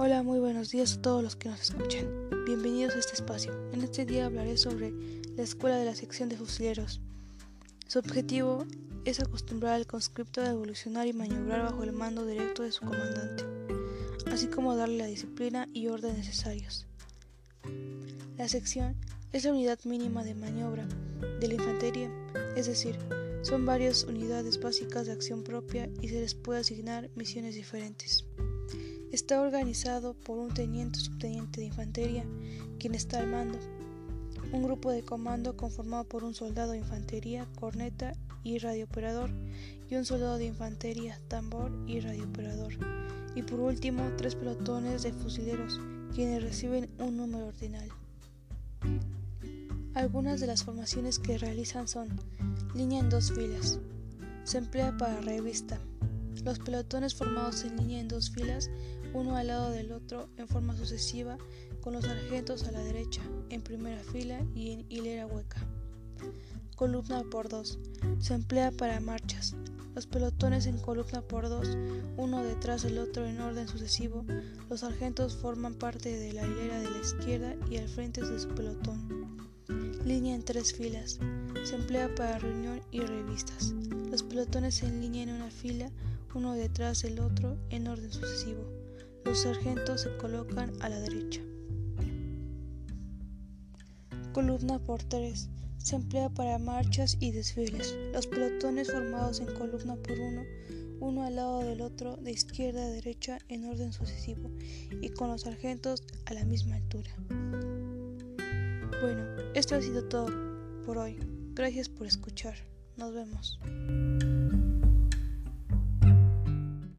buenos días a todos los que nos escuchan. Bienvenidos a este espacio. En este día hablaré sobre la escuela de la sección de fusileros. Su objetivo es acostumbrar al conscripto a evolucionar y maniobrar bajo el mando directo de su comandante, así como darle la disciplina y orden necesarios. La sección es la unidad mínima de maniobra de la infantería, es decir, son varias unidades básicas de acción propia y se les puede asignar misiones diferentes. Está organizado por un teniente subteniente de infantería, quien está al mando, un grupo de comando conformado por un soldado de infantería, corneta y radiooperador, y un soldado de infantería, tambor y radiooperador, y por último tres pelotones de fusileros, quienes reciben un número ordinal. Algunas de las formaciones que realizan son línea en dos filas. Se emplea para revista. Los pelotones formados en línea en dos filas uno al lado del otro en forma sucesiva, con los sargentos a la derecha, en primera fila y en hilera hueca. Columna por dos. Se emplea para marchas. Los pelotones en columna por dos, uno detrás del otro en orden sucesivo. Los sargentos forman parte de la hilera de la izquierda y al frente de su pelotón. Línea en tres filas. Se emplea para reunión y revistas. Los pelotones en línea en una fila, uno detrás del otro en orden sucesivo. Los sargentos se colocan a la derecha. Columna por tres. Se emplea para marchas y desfiles. Los pelotones formados en columna por uno, uno al lado del otro, de izquierda a derecha en orden sucesivo, y con los sargentos a la misma altura. Bueno, esto ha sido todo por hoy. Gracias por escuchar. Nos vemos.